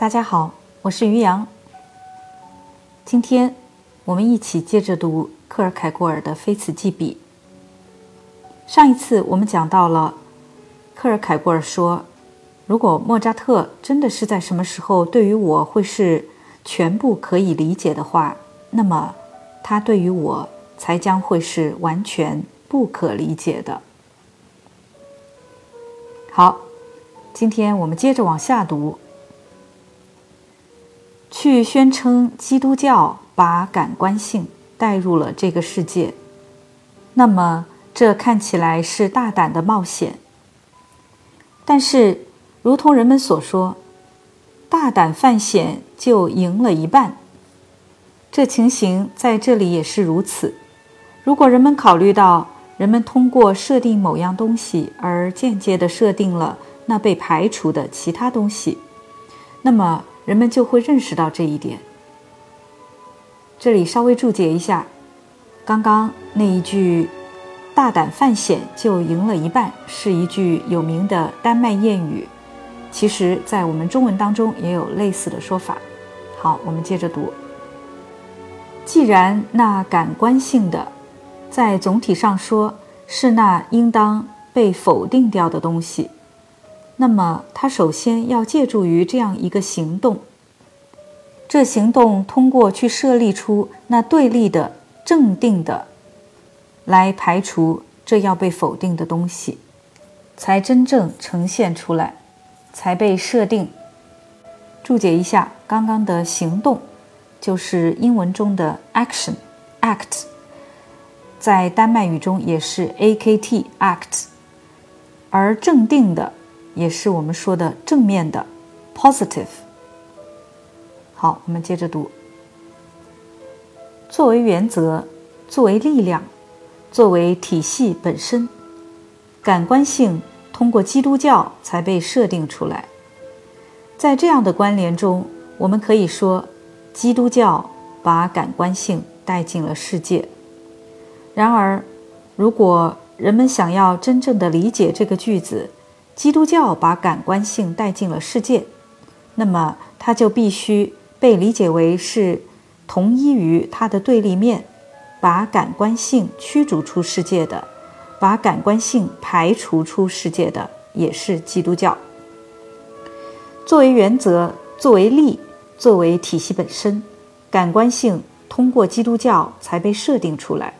大家好，我是于洋。今天我们一起接着读克尔凯郭尔的《非此即彼》。上一次我们讲到了，克尔凯郭尔说，如果莫扎特真的是在什么时候对于我会是全部可以理解的话，那么他对于我才将会是完全不可理解的。好，今天我们接着往下读。去宣称基督教把感官性带入了这个世界，那么这看起来是大胆的冒险。但是，如同人们所说，大胆犯险就赢了一半。这情形在这里也是如此。如果人们考虑到人们通过设定某样东西而间接地设定了那被排除的其他东西，那么。人们就会认识到这一点。这里稍微注解一下，刚刚那一句“大胆犯险就赢了一半”是一句有名的丹麦谚语，其实，在我们中文当中也有类似的说法。好，我们接着读。既然那感官性的，在总体上说是那应当被否定掉的东西。那么，他首先要借助于这样一个行动。这行动通过去设立出那对立的正定的，来排除这要被否定的东西，才真正呈现出来，才被设定。注解一下，刚刚的行动就是英文中的 action，act，在丹麦语中也是 a k t act，而正定的。也是我们说的正面的，positive。好，我们接着读。作为原则，作为力量，作为体系本身，感官性通过基督教才被设定出来。在这样的关联中，我们可以说，基督教把感官性带进了世界。然而，如果人们想要真正的理解这个句子，基督教把感官性带进了世界，那么它就必须被理解为是同一于它的对立面，把感官性驱逐出世界的，把感官性排除出世界的，也是基督教。作为原则，作为力，作为体系本身，感官性通过基督教才被设定出来。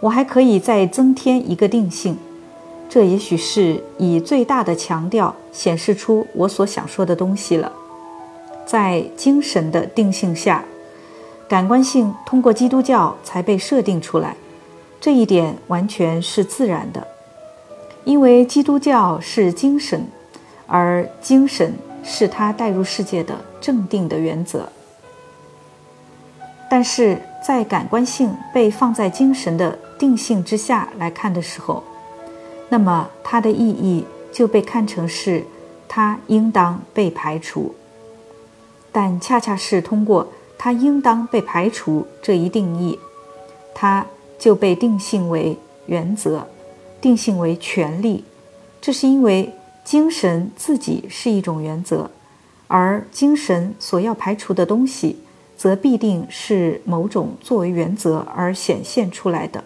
我还可以再增添一个定性。这也许是以最大的强调显示出我所想说的东西了。在精神的定性下，感官性通过基督教才被设定出来，这一点完全是自然的，因为基督教是精神，而精神是他带入世界的正定的原则。但是在感官性被放在精神的定性之下来看的时候，那么它的意义就被看成是，它应当被排除。但恰恰是通过它应当被排除这一定义，它就被定性为原则，定性为权利。这是因为精神自己是一种原则，而精神所要排除的东西，则必定是某种作为原则而显现出来的。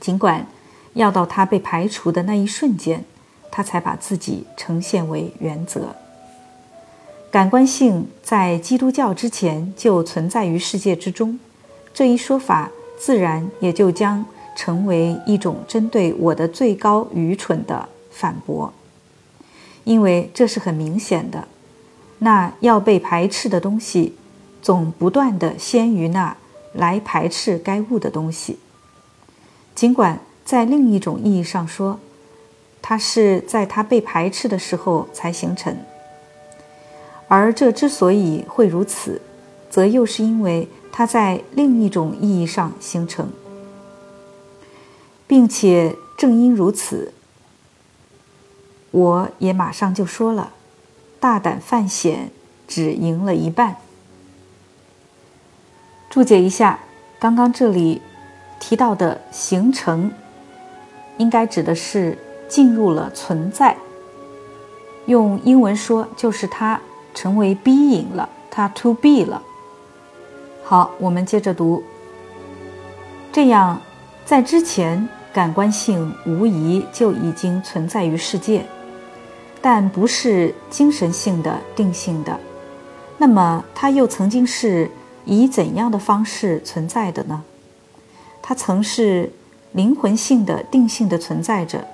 尽管。要到他被排除的那一瞬间，他才把自己呈现为原则。感官性在基督教之前就存在于世界之中，这一说法自然也就将成为一种针对我的最高愚蠢的反驳，因为这是很明显的。那要被排斥的东西，总不断的先于那来排斥该物的东西，尽管。在另一种意义上说，它是在它被排斥的时候才形成。而这之所以会如此，则又是因为它在另一种意义上形成，并且正因如此，我也马上就说了：大胆犯险只赢了一半。注解一下，刚刚这里提到的形成。应该指的是进入了存在。用英文说，就是它成为 being 了，它 to be 了。好，我们接着读。这样，在之前，感官性无疑就已经存在于世界，但不是精神性的定性的。那么，它又曾经是以怎样的方式存在的呢？它曾是灵魂性的定性的存在着。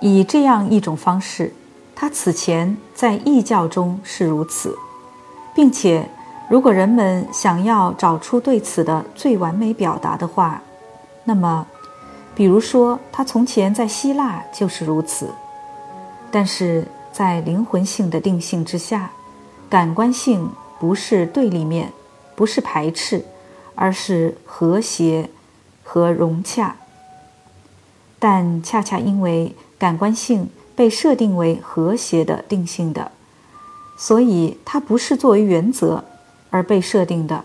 以这样一种方式，它此前在异教中是如此，并且，如果人们想要找出对此的最完美表达的话，那么，比如说，它从前在希腊就是如此。但是在灵魂性的定性之下，感官性不是对立面，不是排斥，而是和谐和融洽。但恰恰因为感官性被设定为和谐的定性的，所以它不是作为原则而被设定的，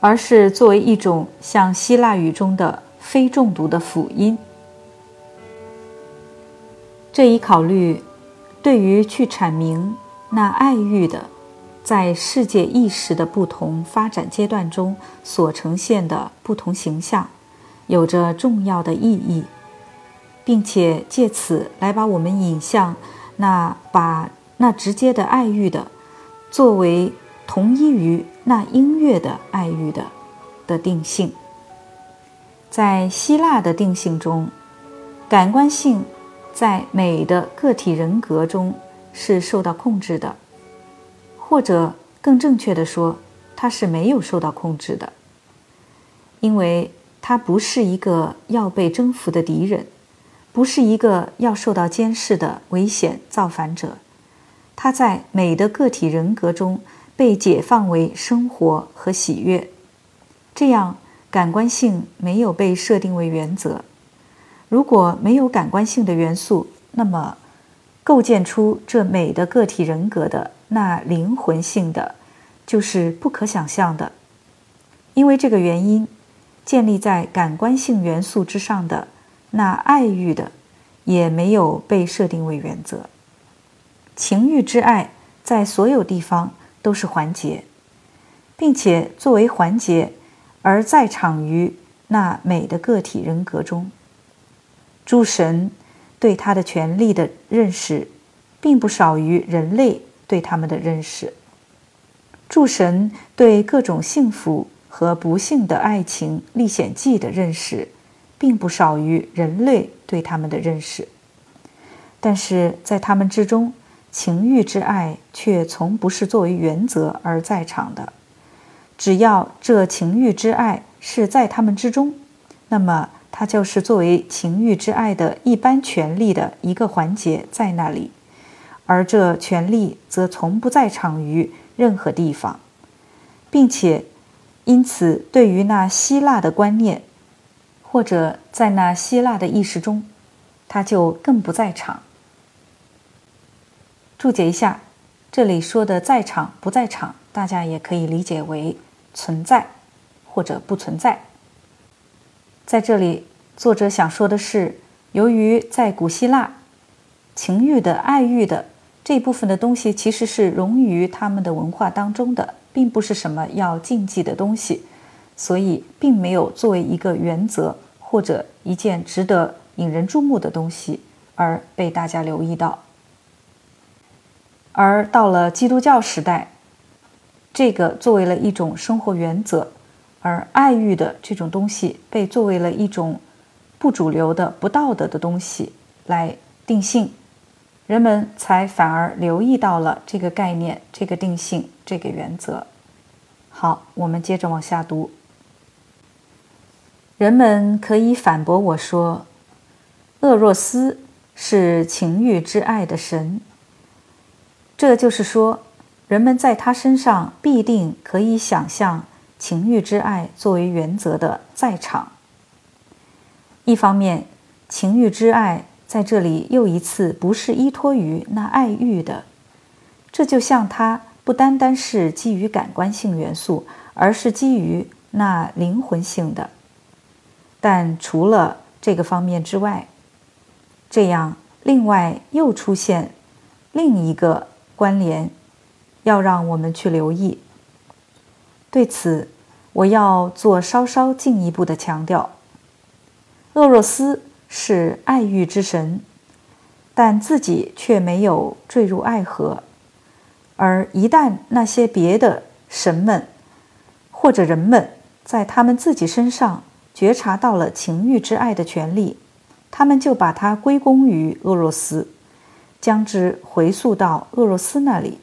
而是作为一种像希腊语中的非中毒的辅音。这一考虑，对于去阐明那爱欲的在世界意识的不同发展阶段中所呈现的不同形象，有着重要的意义。并且借此来把我们引向那把那直接的爱欲的作为同一于那音乐的爱欲的的定性，在希腊的定性中，感官性在美的个体人格中是受到控制的，或者更正确的说，它是没有受到控制的，因为它不是一个要被征服的敌人。不是一个要受到监视的危险造反者，他在美的个体人格中被解放为生活和喜悦，这样感官性没有被设定为原则。如果没有感官性的元素，那么构建出这美的个体人格的那灵魂性的就是不可想象的，因为这个原因，建立在感官性元素之上的。那爱欲的，也没有被设定为原则。情欲之爱在所有地方都是环节，并且作为环节而在场于那美的个体人格中。诸神对他的权利的认识，并不少于人类对他们的认识。诸神对各种幸福和不幸的爱情历险记的认识。并不少于人类对他们的认识，但是在他们之中，情欲之爱却从不是作为原则而在场的。只要这情欲之爱是在他们之中，那么它就是作为情欲之爱的一般权利的一个环节在那里，而这权利则从不在场于任何地方，并且因此对于那希腊的观念。或者在那希腊的意识中，他就更不在场。注解一下，这里说的在场不在场，大家也可以理解为存在或者不存在。在这里，作者想说的是，由于在古希腊，情欲的、爱欲的这部分的东西其实是融于他们的文化当中的，并不是什么要禁忌的东西，所以并没有作为一个原则。或者一件值得引人注目的东西而被大家留意到，而到了基督教时代，这个作为了一种生活原则，而爱欲的这种东西被作为了一种不主流的、不道德的东西来定性，人们才反而留意到了这个概念、这个定性、这个原则。好，我们接着往下读。人们可以反驳我说，厄若斯是情欲之爱的神。这就是说，人们在他身上必定可以想象情欲之爱作为原则的在场。一方面，情欲之爱在这里又一次不是依托于那爱欲的，这就像它不单单是基于感官性元素，而是基于那灵魂性的。但除了这个方面之外，这样另外又出现另一个关联，要让我们去留意。对此，我要做稍稍进一步的强调：厄若斯是爱欲之神，但自己却没有坠入爱河。而一旦那些别的神们或者人们在他们自己身上觉察到了情欲之爱的权利，他们就把它归功于俄罗斯，将之回溯到俄罗斯那里。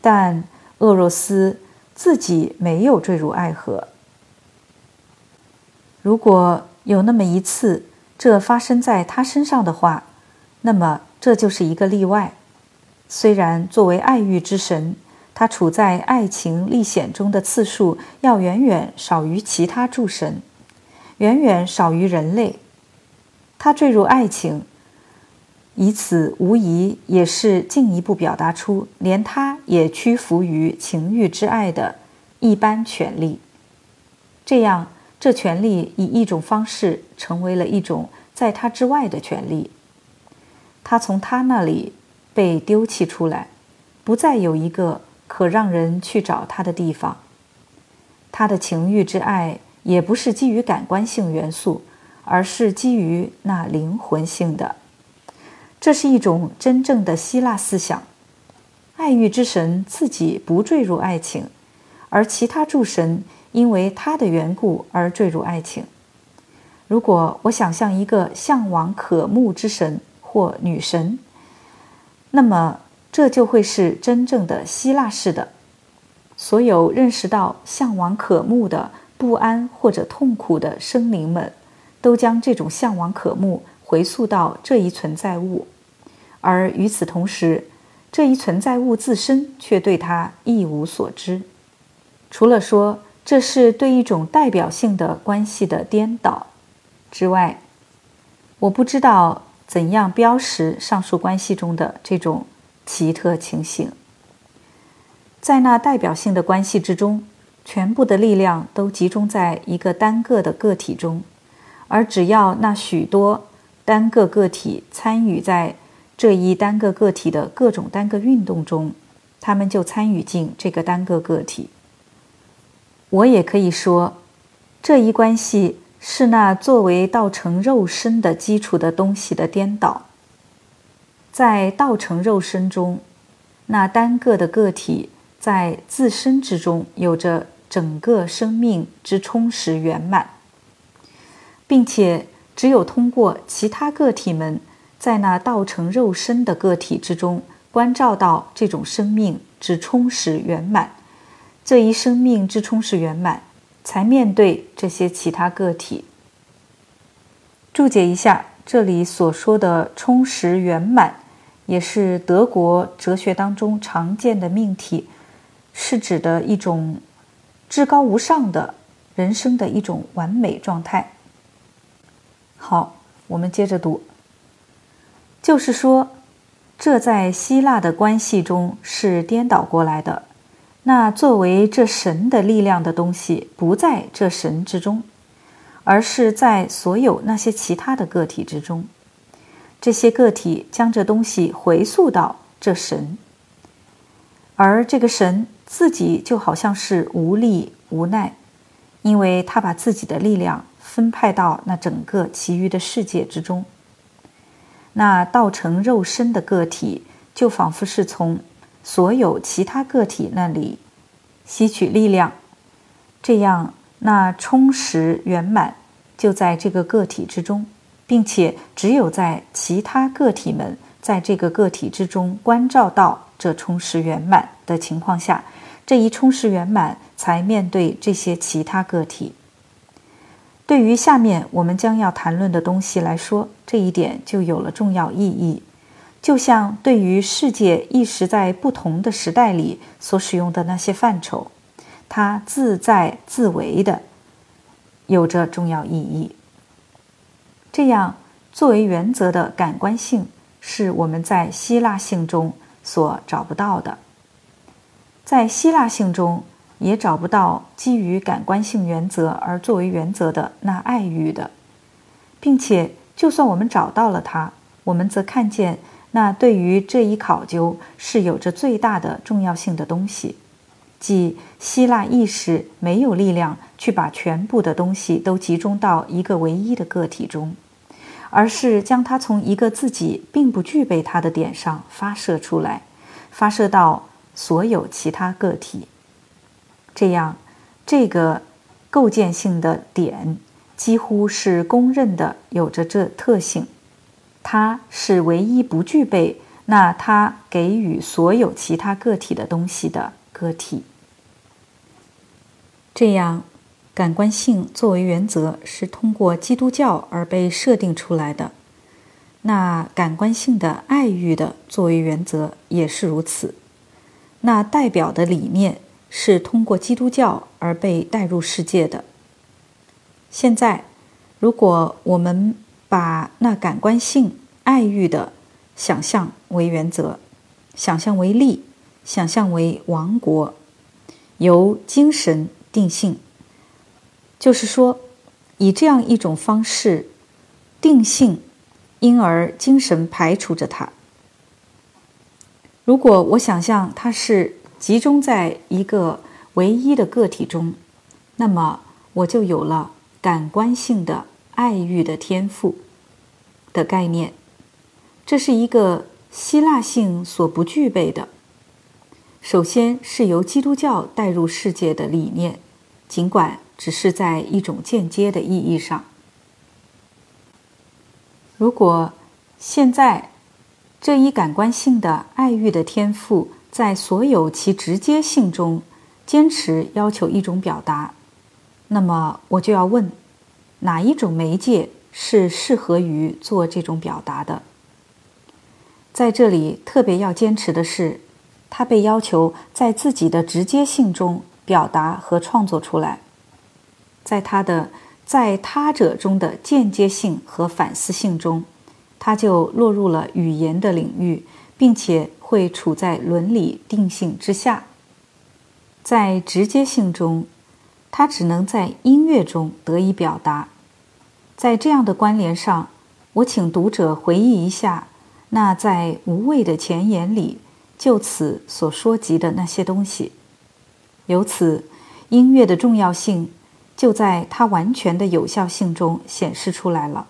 但俄罗斯自己没有坠入爱河。如果有那么一次这发生在他身上的话，那么这就是一个例外。虽然作为爱欲之神，他处在爱情历险中的次数要远远少于其他诸神，远远少于人类。他坠入爱情。以此无疑也是进一步表达出，连他也屈服于情欲之爱的一般权利。这样，这权利以一种方式成为了一种在他之外的权利。他从他那里被丢弃出来，不再有一个可让人去找他的地方。他的情欲之爱也不是基于感官性元素，而是基于那灵魂性的。这是一种真正的希腊思想，爱欲之神自己不坠入爱情，而其他诸神因为他的缘故而坠入爱情。如果我想象一个向往渴慕之神或女神，那么这就会是真正的希腊式的。所有认识到向往渴慕的不安或者痛苦的生灵们，都将这种向往渴慕。回溯到这一存在物，而与此同时，这一存在物自身却对它一无所知。除了说这是对一种代表性的关系的颠倒之外，我不知道怎样标识上述关系中的这种奇特情形。在那代表性的关系之中，全部的力量都集中在一个单个的个体中，而只要那许多。单个个体参与在这一单个个体的各种单个运动中，他们就参与进这个单个个体。我也可以说，这一关系是那作为道成肉身的基础的东西的颠倒。在道成肉身中，那单个的个体在自身之中有着整个生命之充实圆满，并且。只有通过其他个体们在那道成肉身的个体之中关照到这种生命之充实圆满，这一生命之充实圆满，才面对这些其他个体。注解一下，这里所说的充实圆满，也是德国哲学当中常见的命题，是指的一种至高无上的人生的一种完美状态。好，我们接着读。就是说，这在希腊的关系中是颠倒过来的。那作为这神的力量的东西，不在这神之中，而是在所有那些其他的个体之中。这些个体将这东西回溯到这神，而这个神自己就好像是无力无奈，因为他把自己的力量。分派到那整个其余的世界之中，那道成肉身的个体就仿佛是从所有其他个体那里吸取力量，这样那充实圆满就在这个个体之中，并且只有在其他个体们在这个个体之中关照到这充实圆满的情况下，这一充实圆满才面对这些其他个体。对于下面我们将要谈论的东西来说，这一点就有了重要意义。就像对于世界意识在不同的时代里所使用的那些范畴，它自在自为的有着重要意义。这样，作为原则的感官性是我们在希腊性中所找不到的。在希腊性中。也找不到基于感官性原则而作为原则的那爱欲的，并且就算我们找到了它，我们则看见那对于这一考究是有着最大的重要性的东西，即希腊意识没有力量去把全部的东西都集中到一个唯一的个体中，而是将它从一个自己并不具备它的点上发射出来，发射到所有其他个体。这样，这个构建性的点几乎是公认的，有着这特性。它是唯一不具备那它给予所有其他个体的东西的个体。这样，感官性作为原则是通过基督教而被设定出来的。那感官性的爱欲的作为原则也是如此。那代表的理念是通过基督教而被带入世界的。现在，如果我们。把那感官性爱欲的想象为原则，想象为力，想象为王国，由精神定性，就是说，以这样一种方式定性，因而精神排除着它。如果我想象它是集中在一个唯一的个体中，那么我就有了感官性的。爱欲的天赋的概念，这是一个希腊性所不具备的。首先是由基督教带入世界的理念，尽管只是在一种间接的意义上。如果现在这一感官性的爱欲的天赋在所有其直接性中坚持要求一种表达，那么我就要问。哪一种媒介是适合于做这种表达的？在这里特别要坚持的是，他被要求在自己的直接性中表达和创作出来，在他的在他者中的间接性和反思性中，他就落入了语言的领域，并且会处在伦理定性之下。在直接性中。它只能在音乐中得以表达。在这样的关联上，我请读者回忆一下那在无谓的前言里就此所说及的那些东西。由此，音乐的重要性就在它完全的有效性中显示出来了，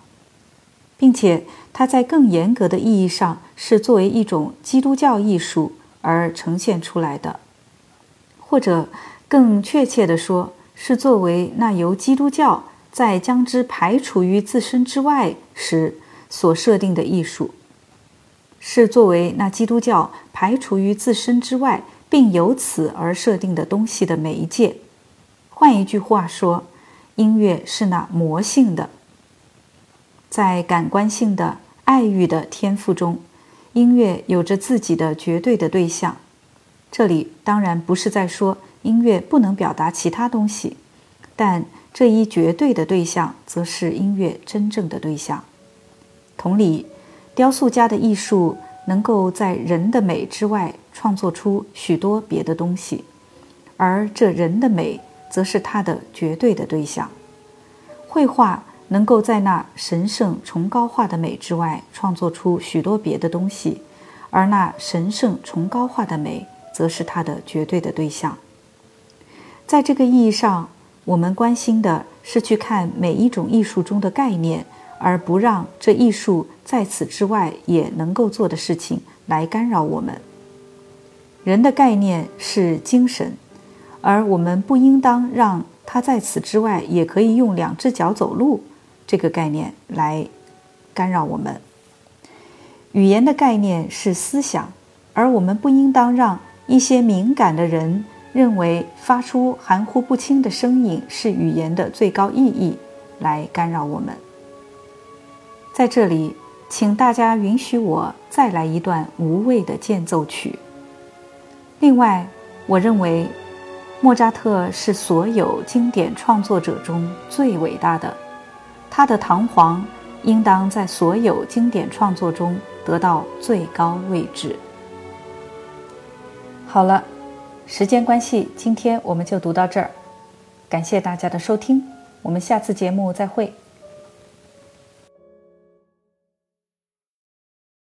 并且它在更严格的意义上是作为一种基督教艺术而呈现出来的，或者更确切地说。是作为那由基督教在将之排除于自身之外时所设定的艺术，是作为那基督教排除于自身之外并由此而设定的东西的媒介。换一句话说，音乐是那魔性的，在感官性的爱欲的天赋中，音乐有着自己的绝对的对象。这里当然不是在说。音乐不能表达其他东西，但这一绝对的对象则是音乐真正的对象。同理，雕塑家的艺术能够在人的美之外创作出许多别的东西，而这人的美则是他的绝对的对象。绘画能够在那神圣崇高化的美之外创作出许多别的东西，而那神圣崇高化的美则是他的绝对的对象。在这个意义上，我们关心的是去看每一种艺术中的概念，而不让这艺术在此之外也能够做的事情来干扰我们。人的概念是精神，而我们不应当让他在此之外也可以用两只脚走路这个概念来干扰我们。语言的概念是思想，而我们不应当让一些敏感的人。认为发出含糊不清的声音是语言的最高意义，来干扰我们。在这里，请大家允许我再来一段无谓的间奏曲。另外，我认为莫扎特是所有经典创作者中最伟大的，他的堂皇应当在所有经典创作中得到最高位置。好了。时间关系，今天我们就读到这儿，感谢大家的收听，我们下次节目再会。